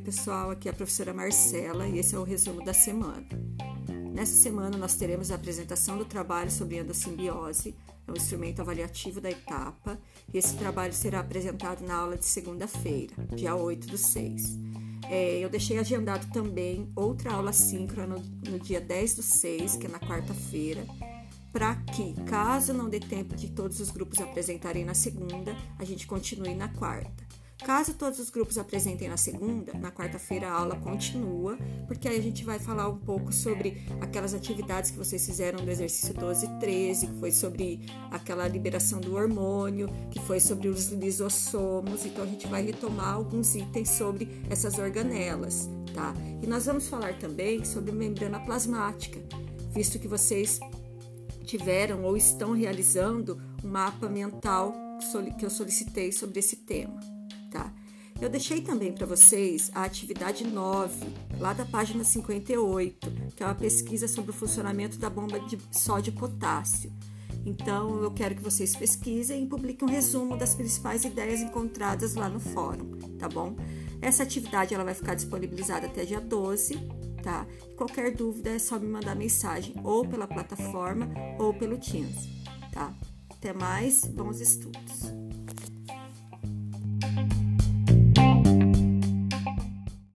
pessoal, aqui é a professora Marcela e esse é o resumo da semana. Nessa semana nós teremos a apresentação do trabalho sobre endossimbiose, é um instrumento avaliativo da etapa, e esse trabalho será apresentado na aula de segunda-feira, dia 8 do 6. É, eu deixei agendado também outra aula síncrona no, no dia 10 do 6, que é na quarta-feira, para que, caso não dê tempo de todos os grupos apresentarem na segunda, a gente continue na quarta. Caso todos os grupos apresentem na segunda, na quarta-feira a aula continua, porque aí a gente vai falar um pouco sobre aquelas atividades que vocês fizeram do exercício 12 e 13, que foi sobre aquela liberação do hormônio, que foi sobre os lisossomos. Então a gente vai retomar alguns itens sobre essas organelas, tá? E nós vamos falar também sobre membrana plasmática, visto que vocês tiveram ou estão realizando um mapa mental que eu solicitei sobre esse tema? Eu deixei também para vocês a atividade 9, lá da página 58, que é uma pesquisa sobre o funcionamento da bomba de sódio potássio. Então, eu quero que vocês pesquisem e publiquem um resumo das principais ideias encontradas lá no fórum, tá bom? Essa atividade ela vai ficar disponibilizada até dia 12, tá? Qualquer dúvida é só me mandar mensagem ou pela plataforma ou pelo Teams, tá? Até mais, bons estudos!